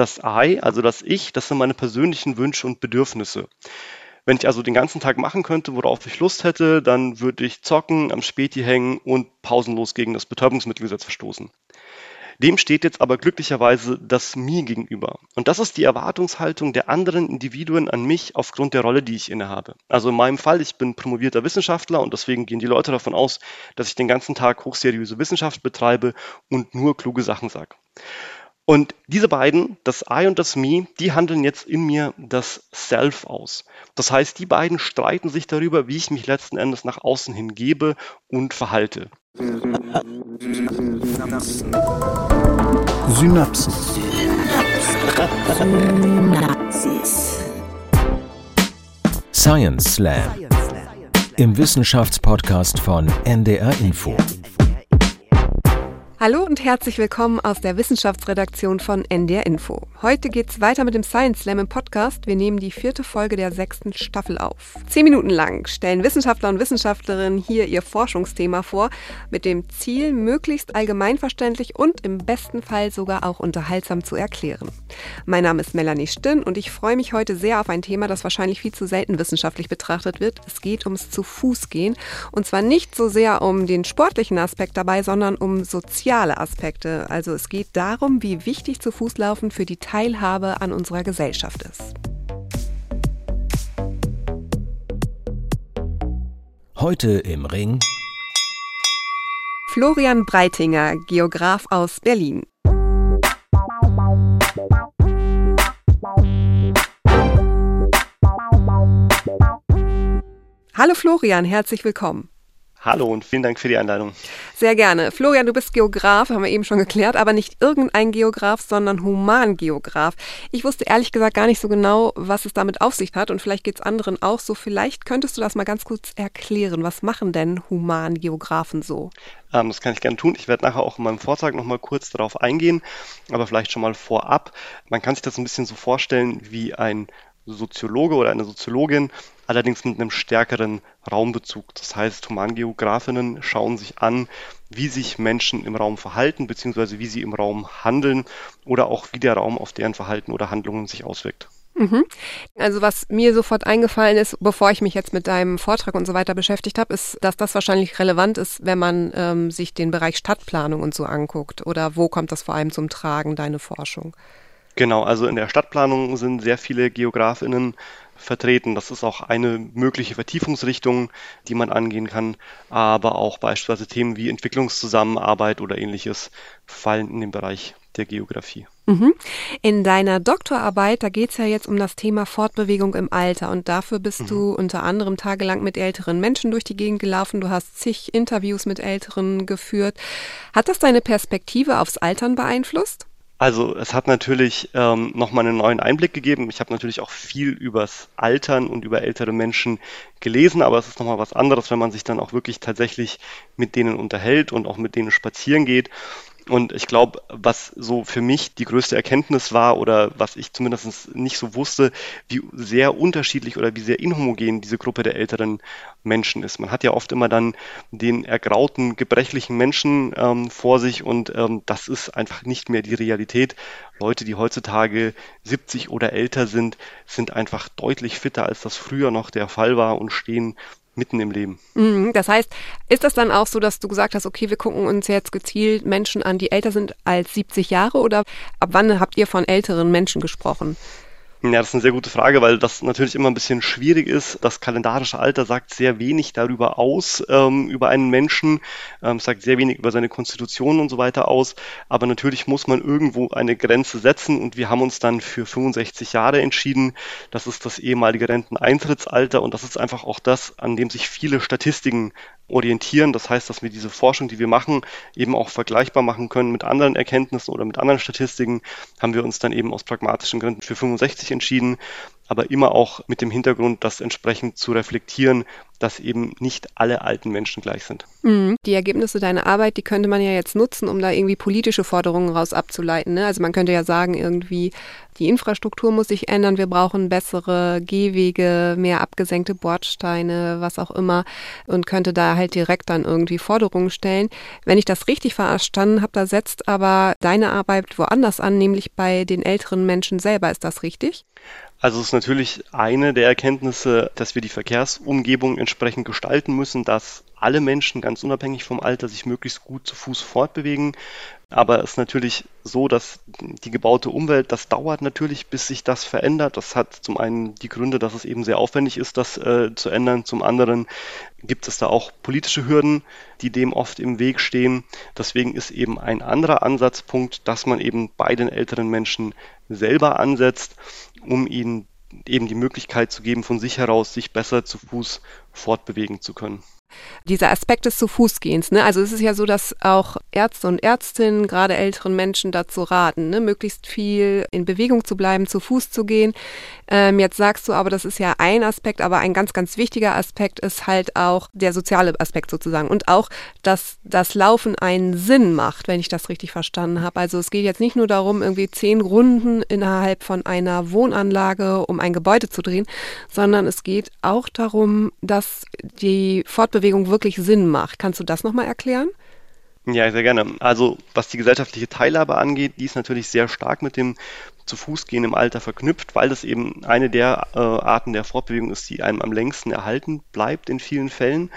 Das I, also das Ich, das sind meine persönlichen Wünsche und Bedürfnisse. Wenn ich also den ganzen Tag machen könnte, worauf ich Lust hätte, dann würde ich zocken, am Späti hängen und pausenlos gegen das Betäubungsmittelgesetz verstoßen. Dem steht jetzt aber glücklicherweise das Me gegenüber. Und das ist die Erwartungshaltung der anderen Individuen an mich aufgrund der Rolle, die ich innehabe. Also in meinem Fall, ich bin promovierter Wissenschaftler und deswegen gehen die Leute davon aus, dass ich den ganzen Tag hochseriöse Wissenschaft betreibe und nur kluge Sachen sage. Und diese beiden, das I und das Me, die handeln jetzt in mir das Self aus. Das heißt, die beiden streiten sich darüber, wie ich mich letzten Endes nach außen hin gebe und verhalte. Synapsen. Synapsis. Science Slam. Im Wissenschaftspodcast von NDR Info. Hallo und herzlich willkommen aus der Wissenschaftsredaktion von NDR Info. Heute geht's weiter mit dem Science Slam im Podcast. Wir nehmen die vierte Folge der sechsten Staffel auf. Zehn Minuten lang stellen Wissenschaftler und Wissenschaftlerinnen hier ihr Forschungsthema vor, mit dem Ziel, möglichst allgemeinverständlich und im besten Fall sogar auch unterhaltsam zu erklären. Mein Name ist Melanie Stinn und ich freue mich heute sehr auf ein Thema, das wahrscheinlich viel zu selten wissenschaftlich betrachtet wird. Es geht ums zu Fuß gehen und zwar nicht so sehr um den sportlichen Aspekt dabei, sondern um soziale soziale Aspekte. Also es geht darum, wie wichtig zu Fuß laufen für die Teilhabe an unserer Gesellschaft ist. Heute im Ring Florian Breitinger, Geograf aus Berlin. Hallo Florian, herzlich willkommen. Hallo und vielen Dank für die Einladung. Sehr gerne. Florian, du bist Geograf, haben wir eben schon geklärt, aber nicht irgendein Geograf, sondern Humangeograf. Ich wusste ehrlich gesagt gar nicht so genau, was es damit auf sich hat und vielleicht geht es anderen auch so. Vielleicht könntest du das mal ganz kurz erklären. Was machen denn Humangeografen so? Ähm, das kann ich gerne tun. Ich werde nachher auch in meinem Vortrag nochmal kurz darauf eingehen, aber vielleicht schon mal vorab. Man kann sich das ein bisschen so vorstellen wie ein Soziologe oder eine Soziologin, allerdings mit einem stärkeren Raumbezug. Das heißt, Humangeografinnen schauen sich an, wie sich Menschen im Raum verhalten, beziehungsweise wie sie im Raum handeln oder auch wie der Raum auf deren Verhalten oder Handlungen sich auswirkt. Mhm. Also was mir sofort eingefallen ist, bevor ich mich jetzt mit deinem Vortrag und so weiter beschäftigt habe, ist, dass das wahrscheinlich relevant ist, wenn man ähm, sich den Bereich Stadtplanung und so anguckt. Oder wo kommt das vor allem zum Tragen, deine Forschung? Genau, also in der Stadtplanung sind sehr viele Geografinnen vertreten. Das ist auch eine mögliche Vertiefungsrichtung, die man angehen kann. Aber auch beispielsweise Themen wie Entwicklungszusammenarbeit oder ähnliches fallen in den Bereich der Geografie. Mhm. In deiner Doktorarbeit, da geht es ja jetzt um das Thema Fortbewegung im Alter und dafür bist mhm. du unter anderem tagelang mit älteren Menschen durch die Gegend gelaufen. Du hast zig Interviews mit Älteren geführt. Hat das deine Perspektive aufs Altern beeinflusst? Also es hat natürlich ähm, nochmal einen neuen Einblick gegeben. Ich habe natürlich auch viel übers Altern und über ältere Menschen gelesen, aber es ist nochmal was anderes, wenn man sich dann auch wirklich tatsächlich mit denen unterhält und auch mit denen spazieren geht. Und ich glaube, was so für mich die größte Erkenntnis war oder was ich zumindest nicht so wusste, wie sehr unterschiedlich oder wie sehr inhomogen diese Gruppe der älteren Menschen ist. Man hat ja oft immer dann den ergrauten, gebrechlichen Menschen ähm, vor sich und ähm, das ist einfach nicht mehr die Realität. Leute, die heutzutage 70 oder älter sind, sind einfach deutlich fitter, als das früher noch der Fall war und stehen mitten im Leben. Mhm, das heißt, ist das dann auch so, dass du gesagt hast, okay, wir gucken uns jetzt gezielt Menschen an, die älter sind als 70 Jahre oder ab wann habt ihr von älteren Menschen gesprochen? Ja, das ist eine sehr gute Frage, weil das natürlich immer ein bisschen schwierig ist. Das kalendarische Alter sagt sehr wenig darüber aus, ähm, über einen Menschen, ähm, sagt sehr wenig über seine Konstitution und so weiter aus. Aber natürlich muss man irgendwo eine Grenze setzen und wir haben uns dann für 65 Jahre entschieden. Das ist das ehemalige Renteneintrittsalter und das ist einfach auch das, an dem sich viele Statistiken orientieren. Das heißt, dass wir diese Forschung, die wir machen, eben auch vergleichbar machen können mit anderen Erkenntnissen oder mit anderen Statistiken, haben wir uns dann eben aus pragmatischen Gründen für 65 entschieden. Aber immer auch mit dem Hintergrund, das entsprechend zu reflektieren, dass eben nicht alle alten Menschen gleich sind. Mhm. Die Ergebnisse deiner Arbeit, die könnte man ja jetzt nutzen, um da irgendwie politische Forderungen raus abzuleiten. Ne? Also man könnte ja sagen, irgendwie die Infrastruktur muss sich ändern, wir brauchen bessere Gehwege, mehr abgesenkte Bordsteine, was auch immer und könnte da halt direkt dann irgendwie Forderungen stellen. Wenn ich das richtig verstanden habe, da setzt aber deine Arbeit woanders an, nämlich bei den älteren Menschen selber. Ist das richtig? Also es ist natürlich eine der Erkenntnisse, dass wir die Verkehrsumgebung entsprechend gestalten müssen, dass alle Menschen ganz unabhängig vom Alter sich möglichst gut zu Fuß fortbewegen. Aber es ist natürlich so, dass die gebaute Umwelt, das dauert natürlich, bis sich das verändert. Das hat zum einen die Gründe, dass es eben sehr aufwendig ist, das äh, zu ändern. Zum anderen gibt es da auch politische Hürden, die dem oft im Weg stehen. Deswegen ist eben ein anderer Ansatzpunkt, dass man eben bei den älteren Menschen selber ansetzt, um ihnen eben die Möglichkeit zu geben, von sich heraus sich besser zu Fuß fortbewegen zu können. Dieser Aspekt des zu Fußgehens, ne? Also es ist ja so, dass auch Ärzte und Ärztinnen gerade älteren Menschen dazu raten, ne? möglichst viel in Bewegung zu bleiben, zu Fuß zu gehen. Ähm, jetzt sagst du aber, das ist ja ein Aspekt, aber ein ganz, ganz wichtiger Aspekt ist halt auch der soziale Aspekt sozusagen und auch, dass das Laufen einen Sinn macht, wenn ich das richtig verstanden habe. Also es geht jetzt nicht nur darum, irgendwie zehn Runden innerhalb von einer Wohnanlage um ein Gebäude zu drehen, sondern es geht auch darum, dass die Fortbewegung Bewegung wirklich Sinn macht. Kannst du das nochmal erklären? Ja, sehr gerne. Also was die gesellschaftliche Teilhabe angeht, die ist natürlich sehr stark mit dem zu Fuß gehen im Alter verknüpft, weil das eben eine der äh, Arten der Fortbewegung ist, die einem am längsten erhalten bleibt in vielen Fällen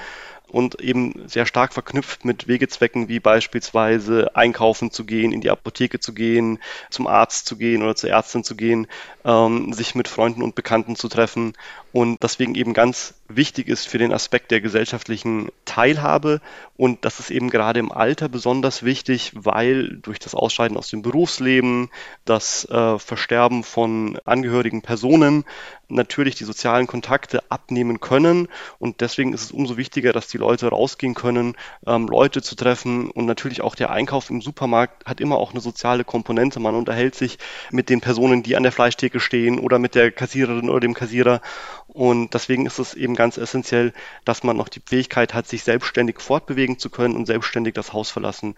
und eben sehr stark verknüpft mit Wegezwecken wie beispielsweise einkaufen zu gehen, in die Apotheke zu gehen, zum Arzt zu gehen oder zur Ärztin zu gehen, ähm, sich mit Freunden und Bekannten zu treffen und deswegen eben ganz wichtig ist für den Aspekt der gesellschaftlichen Teilhabe. Und das ist eben gerade im Alter besonders wichtig, weil durch das Ausscheiden aus dem Berufsleben, das äh, Versterben von angehörigen Personen natürlich die sozialen Kontakte abnehmen können. Und deswegen ist es umso wichtiger, dass die Leute rausgehen können, ähm, Leute zu treffen. Und natürlich auch der Einkauf im Supermarkt hat immer auch eine soziale Komponente. Man unterhält sich mit den Personen, die an der Fleischtheke stehen oder mit der Kassiererin oder dem Kassierer und deswegen ist es eben ganz essentiell, dass man noch die Fähigkeit hat, sich selbstständig fortbewegen zu können und selbstständig das Haus verlassen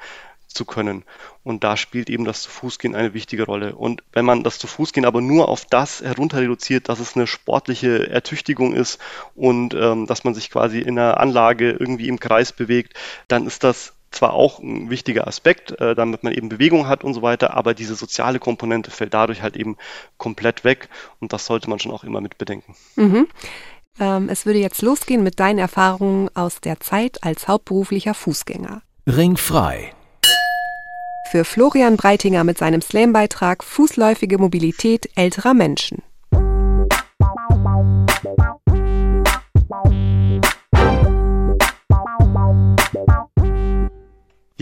zu können. Und da spielt eben das Zu-Fuß-Gehen eine wichtige Rolle. Und wenn man das Zu-Fuß-Gehen aber nur auf das herunter reduziert, dass es eine sportliche Ertüchtigung ist und ähm, dass man sich quasi in einer Anlage irgendwie im Kreis bewegt, dann ist das zwar auch ein wichtiger Aspekt, äh, damit man eben Bewegung hat und so weiter, aber diese soziale Komponente fällt dadurch halt eben komplett weg und das sollte man schon auch immer mit bedenken. Mhm. Ähm, es würde jetzt losgehen mit deinen Erfahrungen aus der Zeit als hauptberuflicher Fußgänger. Ringfrei. Für Florian Breitinger mit seinem Slam-Beitrag Fußläufige Mobilität älterer Menschen.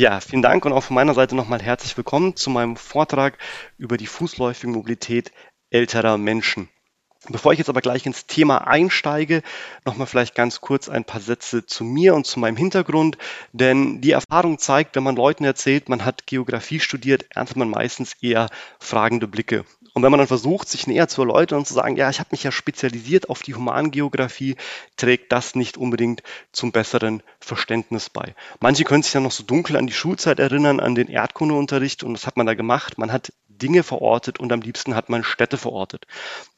Ja, vielen Dank und auch von meiner Seite nochmal herzlich willkommen zu meinem Vortrag über die fußläufige Mobilität älterer Menschen. Bevor ich jetzt aber gleich ins Thema einsteige, nochmal vielleicht ganz kurz ein paar Sätze zu mir und zu meinem Hintergrund. Denn die Erfahrung zeigt, wenn man Leuten erzählt, man hat Geografie studiert, erntet man meistens eher fragende Blicke. Und wenn man dann versucht, sich näher zu erläutern und zu sagen, ja, ich habe mich ja spezialisiert auf die Humangeografie, trägt das nicht unbedingt zum besseren Verständnis bei. Manche können sich ja noch so dunkel an die Schulzeit erinnern, an den Erdkundeunterricht und was hat man da gemacht? Man hat Dinge verortet und am liebsten hat man Städte verortet.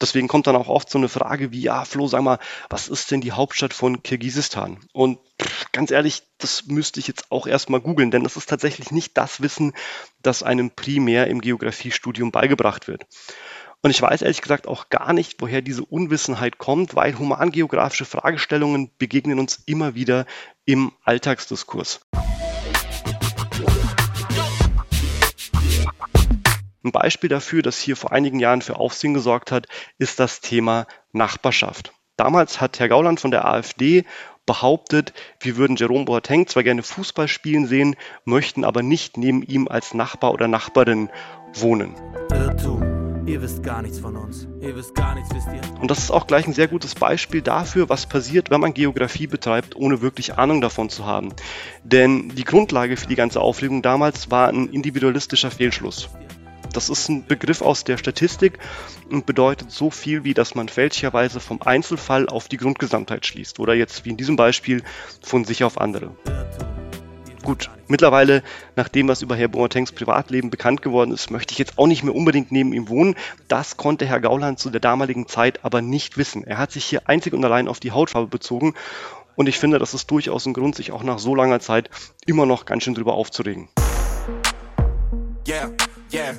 Deswegen kommt dann auch oft so eine Frage wie, ja, Flo, sag mal, was ist denn die Hauptstadt von Kirgisistan? Und pff, ganz ehrlich, das müsste ich jetzt auch erstmal googeln, denn das ist tatsächlich nicht das Wissen, das einem primär im Geografiestudium beigebracht wird. Und ich weiß ehrlich gesagt auch gar nicht, woher diese Unwissenheit kommt, weil humangeografische Fragestellungen begegnen uns immer wieder im Alltagsdiskurs. Ein Beispiel dafür, das hier vor einigen Jahren für Aufsehen gesorgt hat, ist das Thema Nachbarschaft. Damals hat Herr Gauland von der AfD behauptet, wir würden Jerome Boateng zwar gerne Fußball spielen sehen, möchten aber nicht neben ihm als Nachbar oder Nachbarin wohnen. Irrtum. Ihr wisst gar nichts von uns. Ihr wisst gar nichts, wisst ihr. Und das ist auch gleich ein sehr gutes Beispiel dafür, was passiert, wenn man Geografie betreibt, ohne wirklich Ahnung davon zu haben. Denn die Grundlage für die ganze Aufregung damals war ein individualistischer Fehlschluss. Das ist ein Begriff aus der Statistik und bedeutet so viel wie, dass man fälschlicherweise vom Einzelfall auf die Grundgesamtheit schließt oder jetzt wie in diesem Beispiel von sich auf andere. Gut, mittlerweile, nach dem, was über Herr Boatengs Privatleben bekannt geworden ist, möchte ich jetzt auch nicht mehr unbedingt neben ihm wohnen. Das konnte Herr Gauland zu der damaligen Zeit aber nicht wissen. Er hat sich hier einzig und allein auf die Hautfarbe bezogen und ich finde, das ist durchaus ein Grund, sich auch nach so langer Zeit immer noch ganz schön drüber aufzuregen. Yeah, yeah.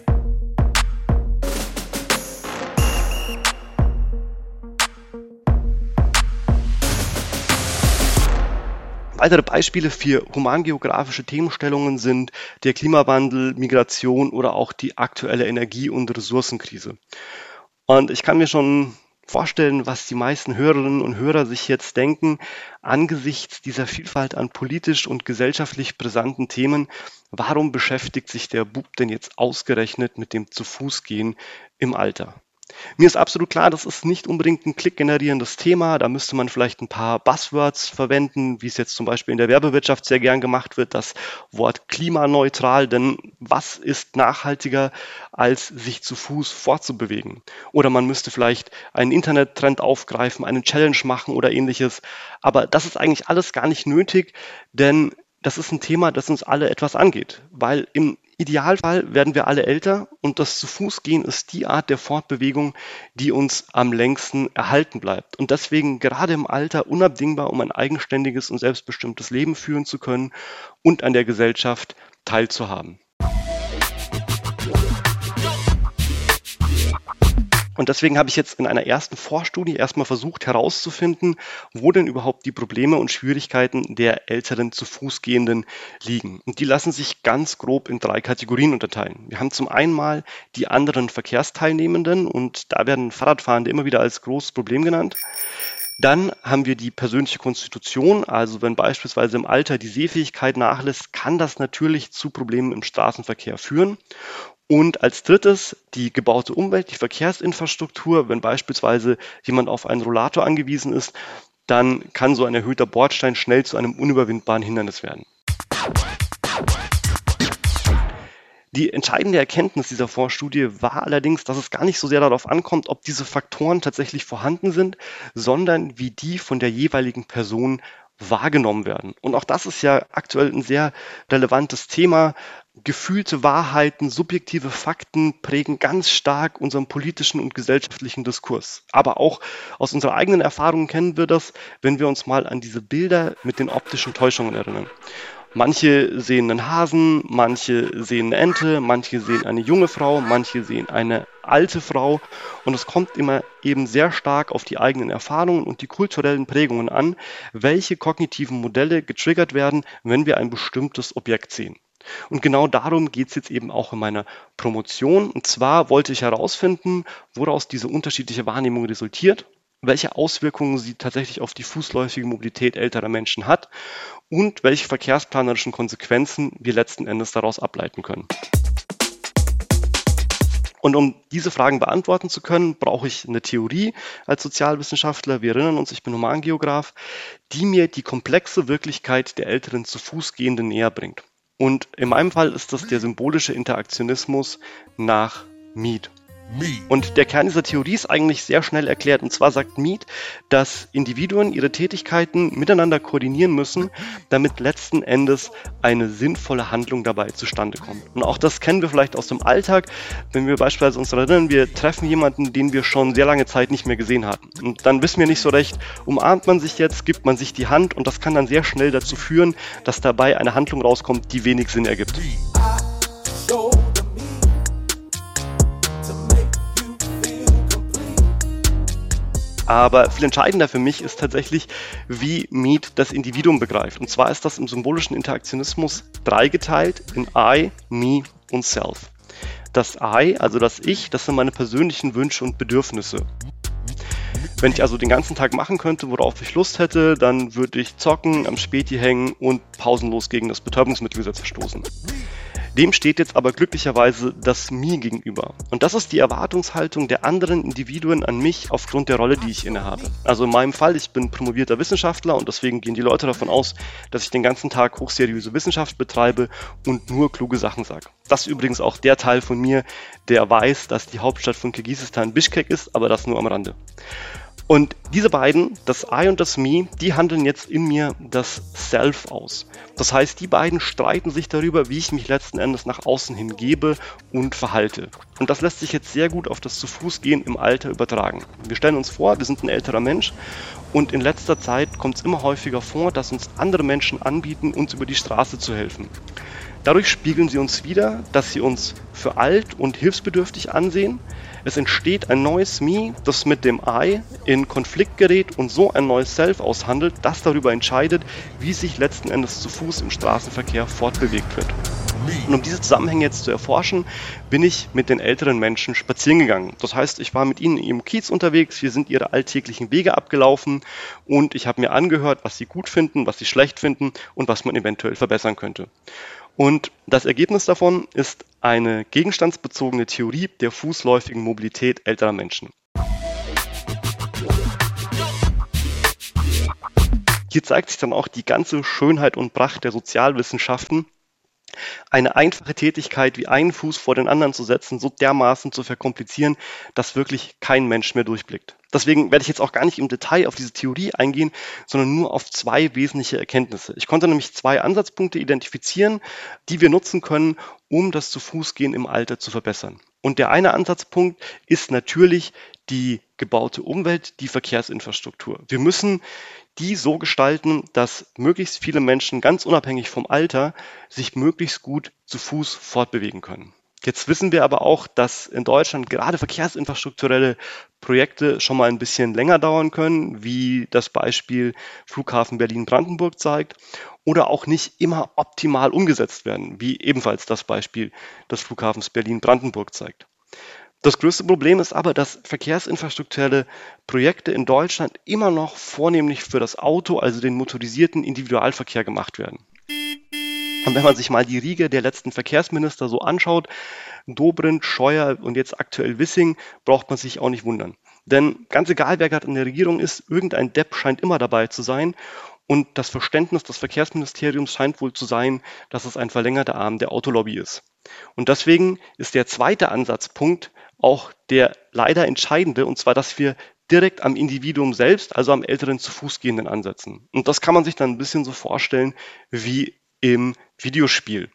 Weitere Beispiele für humangeografische Themenstellungen sind der Klimawandel, Migration oder auch die aktuelle Energie- und Ressourcenkrise. Und ich kann mir schon vorstellen, was die meisten Hörerinnen und Hörer sich jetzt denken, angesichts dieser Vielfalt an politisch und gesellschaftlich brisanten Themen, warum beschäftigt sich der Bub denn jetzt ausgerechnet mit dem Zu-Fuß-Gehen im Alter? Mir ist absolut klar, das ist nicht unbedingt ein klickgenerierendes Thema. Da müsste man vielleicht ein paar Buzzwords verwenden, wie es jetzt zum Beispiel in der Werbewirtschaft sehr gern gemacht wird, das Wort klimaneutral. Denn was ist nachhaltiger, als sich zu Fuß fortzubewegen? Oder man müsste vielleicht einen Internettrend aufgreifen, einen Challenge machen oder ähnliches. Aber das ist eigentlich alles gar nicht nötig, denn das ist ein Thema, das uns alle etwas angeht, weil im Idealfall werden wir alle älter und das zu Fuß gehen ist die Art der Fortbewegung, die uns am längsten erhalten bleibt. Und deswegen gerade im Alter unabdingbar, um ein eigenständiges und selbstbestimmtes Leben führen zu können und an der Gesellschaft teilzuhaben. Und deswegen habe ich jetzt in einer ersten Vorstudie erstmal versucht herauszufinden, wo denn überhaupt die Probleme und Schwierigkeiten der älteren zu Fuß gehenden liegen. Und die lassen sich ganz grob in drei Kategorien unterteilen. Wir haben zum einen mal die anderen Verkehrsteilnehmenden und da werden Fahrradfahrende immer wieder als großes Problem genannt. Dann haben wir die persönliche Konstitution, also wenn beispielsweise im Alter die Sehfähigkeit nachlässt, kann das natürlich zu Problemen im Straßenverkehr führen. Und als drittes die gebaute Umwelt, die Verkehrsinfrastruktur. Wenn beispielsweise jemand auf einen Rollator angewiesen ist, dann kann so ein erhöhter Bordstein schnell zu einem unüberwindbaren Hindernis werden. Die entscheidende Erkenntnis dieser Vorstudie war allerdings, dass es gar nicht so sehr darauf ankommt, ob diese Faktoren tatsächlich vorhanden sind, sondern wie die von der jeweiligen Person wahrgenommen werden. Und auch das ist ja aktuell ein sehr relevantes Thema. Gefühlte Wahrheiten, subjektive Fakten prägen ganz stark unseren politischen und gesellschaftlichen Diskurs. Aber auch aus unserer eigenen Erfahrung kennen wir das, wenn wir uns mal an diese Bilder mit den optischen Täuschungen erinnern. Manche sehen einen Hasen, manche sehen eine Ente, manche sehen eine junge Frau, manche sehen eine alte Frau. Und es kommt immer eben sehr stark auf die eigenen Erfahrungen und die kulturellen Prägungen an, welche kognitiven Modelle getriggert werden, wenn wir ein bestimmtes Objekt sehen. Und genau darum geht es jetzt eben auch in meiner Promotion. Und zwar wollte ich herausfinden, woraus diese unterschiedliche Wahrnehmung resultiert, welche Auswirkungen sie tatsächlich auf die fußläufige Mobilität älterer Menschen hat und welche verkehrsplanerischen Konsequenzen wir letzten Endes daraus ableiten können. Und um diese Fragen beantworten zu können, brauche ich eine Theorie als Sozialwissenschaftler. Wir erinnern uns, ich bin Humangeograf, die mir die komplexe Wirklichkeit der älteren zu Fuß gehenden näher bringt. Und in meinem Fall ist das der symbolische Interaktionismus nach Mead. Und der Kern dieser Theorie ist eigentlich sehr schnell erklärt. Und zwar sagt Mead, dass Individuen ihre Tätigkeiten miteinander koordinieren müssen, damit letzten Endes eine sinnvolle Handlung dabei zustande kommt. Und auch das kennen wir vielleicht aus dem Alltag, wenn wir beispielsweise uns erinnern, wir treffen jemanden, den wir schon sehr lange Zeit nicht mehr gesehen hatten. Und dann wissen wir nicht so recht, umarmt man sich jetzt, gibt man sich die Hand und das kann dann sehr schnell dazu führen, dass dabei eine Handlung rauskommt, die wenig Sinn ergibt. Aber viel entscheidender für mich ist tatsächlich, wie Mead das Individuum begreift. Und zwar ist das im symbolischen Interaktionismus dreigeteilt in I, Me und Self. Das I, also das Ich, das sind meine persönlichen Wünsche und Bedürfnisse. Wenn ich also den ganzen Tag machen könnte, worauf ich Lust hätte, dann würde ich zocken, am Späti hängen und pausenlos gegen das Betäubungsmittelgesetz verstoßen. Dem steht jetzt aber glücklicherweise das Me gegenüber. Und das ist die Erwartungshaltung der anderen Individuen an mich aufgrund der Rolle, die ich innehabe. Also in meinem Fall, ich bin promovierter Wissenschaftler und deswegen gehen die Leute davon aus, dass ich den ganzen Tag hochseriöse Wissenschaft betreibe und nur kluge Sachen sage. Das ist übrigens auch der Teil von mir, der weiß, dass die Hauptstadt von Kirgisistan Bishkek ist, aber das nur am Rande. Und diese beiden, das I und das Me, die handeln jetzt in mir das Self aus. Das heißt, die beiden streiten sich darüber, wie ich mich letzten Endes nach außen hin gebe und verhalte. Und das lässt sich jetzt sehr gut auf das Zu-Fuß-Gehen im Alter übertragen. Wir stellen uns vor, wir sind ein älterer Mensch und in letzter Zeit kommt es immer häufiger vor, dass uns andere Menschen anbieten, uns über die Straße zu helfen. Dadurch spiegeln sie uns wieder, dass sie uns für alt und hilfsbedürftig ansehen, es entsteht ein neues Me, das mit dem I in Konflikt gerät und so ein neues Self aushandelt, das darüber entscheidet, wie sich letzten Endes zu Fuß im Straßenverkehr fortbewegt wird. Und um diese Zusammenhänge jetzt zu erforschen, bin ich mit den älteren Menschen spazieren gegangen. Das heißt, ich war mit ihnen im Kiez unterwegs, wir sind ihre alltäglichen Wege abgelaufen und ich habe mir angehört, was sie gut finden, was sie schlecht finden und was man eventuell verbessern könnte. Und das Ergebnis davon ist eine gegenstandsbezogene Theorie der fußläufigen Mobilität älterer Menschen. Hier zeigt sich dann auch die ganze Schönheit und Pracht der Sozialwissenschaften, eine einfache Tätigkeit wie einen Fuß vor den anderen zu setzen, so dermaßen zu verkomplizieren, dass wirklich kein Mensch mehr durchblickt. Deswegen werde ich jetzt auch gar nicht im Detail auf diese Theorie eingehen, sondern nur auf zwei wesentliche Erkenntnisse. Ich konnte nämlich zwei Ansatzpunkte identifizieren, die wir nutzen können, um das Zu-Fuß-Gehen im Alter zu verbessern. Und der eine Ansatzpunkt ist natürlich die gebaute Umwelt, die Verkehrsinfrastruktur. Wir müssen die so gestalten, dass möglichst viele Menschen ganz unabhängig vom Alter sich möglichst gut zu Fuß fortbewegen können. Jetzt wissen wir aber auch, dass in Deutschland gerade verkehrsinfrastrukturelle Projekte schon mal ein bisschen länger dauern können, wie das Beispiel Flughafen Berlin-Brandenburg zeigt, oder auch nicht immer optimal umgesetzt werden, wie ebenfalls das Beispiel des Flughafens Berlin-Brandenburg zeigt. Das größte Problem ist aber, dass verkehrsinfrastrukturelle Projekte in Deutschland immer noch vornehmlich für das Auto, also den motorisierten Individualverkehr gemacht werden. Und wenn man sich mal die Riege der letzten Verkehrsminister so anschaut, Dobrindt, Scheuer und jetzt aktuell Wissing, braucht man sich auch nicht wundern. Denn ganz egal, wer gerade in der Regierung ist, irgendein Depp scheint immer dabei zu sein. Und das Verständnis des Verkehrsministeriums scheint wohl zu sein, dass es ein verlängerter Arm der Autolobby ist. Und deswegen ist der zweite Ansatzpunkt auch der leider entscheidende, und zwar, dass wir direkt am Individuum selbst, also am älteren zu Fuß gehenden ansetzen. Und das kann man sich dann ein bisschen so vorstellen wie im Videospiel.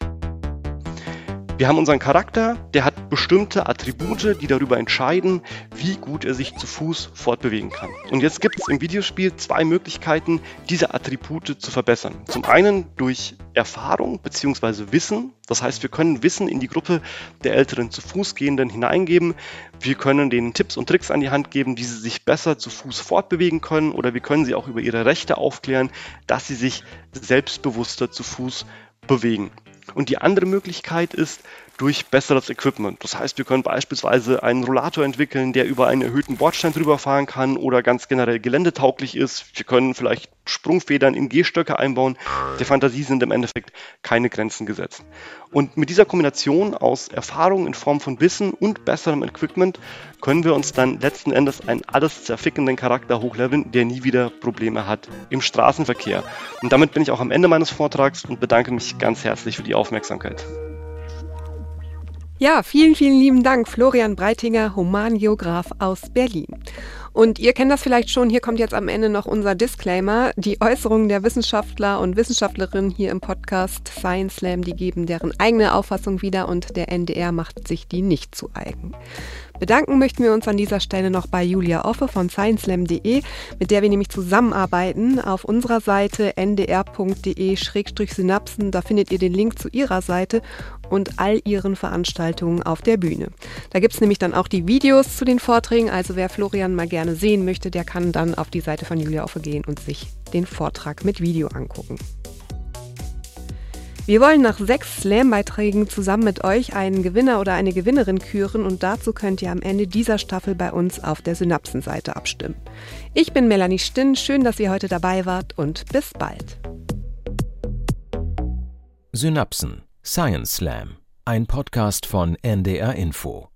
Wir haben unseren Charakter, der hat bestimmte Attribute, die darüber entscheiden, wie gut er sich zu Fuß fortbewegen kann. Und jetzt gibt es im Videospiel zwei Möglichkeiten, diese Attribute zu verbessern. Zum einen durch Erfahrung bzw. Wissen. Das heißt, wir können Wissen in die Gruppe der älteren zu Fuß gehenden hineingeben. Wir können denen Tipps und Tricks an die Hand geben, wie sie sich besser zu Fuß fortbewegen können oder wir können sie auch über ihre Rechte aufklären, dass sie sich selbstbewusster zu Fuß bewegen. Und die andere Möglichkeit ist durch besseres Equipment. Das heißt, wir können beispielsweise einen Rollator entwickeln, der über einen erhöhten Bordstein drüber fahren kann oder ganz generell geländetauglich ist. Wir können vielleicht Sprungfedern in Gehstöcke einbauen. Der Fantasie sind im Endeffekt keine Grenzen gesetzt. Und mit dieser Kombination aus Erfahrung in Form von Wissen und besserem Equipment können wir uns dann letzten Endes einen alles zerfickenden Charakter hochleveln, der nie wieder Probleme hat im Straßenverkehr. Und damit bin ich auch am Ende meines Vortrags und bedanke mich ganz herzlich für die Aufmerksamkeit. Ja, vielen, vielen lieben Dank, Florian Breitinger, Humangeograf aus Berlin. Und ihr kennt das vielleicht schon, hier kommt jetzt am Ende noch unser Disclaimer. Die Äußerungen der Wissenschaftler und Wissenschaftlerinnen hier im Podcast Science Slam, die geben deren eigene Auffassung wieder und der NDR macht sich die nicht zu eigen. Bedanken möchten wir uns an dieser Stelle noch bei Julia Offe von scienceslam.de, mit der wir nämlich zusammenarbeiten. Auf unserer Seite ndr.de-synapsen, da findet ihr den Link zu ihrer Seite und all ihren Veranstaltungen auf der Bühne. Da gibt es nämlich dann auch die Videos zu den Vorträgen, also wer Florian mal gerne sehen möchte, der kann dann auf die Seite von Julia Offe gehen und sich den Vortrag mit Video angucken. Wir wollen nach sechs Slam-Beiträgen zusammen mit euch einen Gewinner oder eine Gewinnerin küren und dazu könnt ihr am Ende dieser Staffel bei uns auf der Synapsen-Seite abstimmen. Ich bin Melanie Stinn, schön, dass ihr heute dabei wart und bis bald. Synapsen Science Slam Ein Podcast von NDR Info.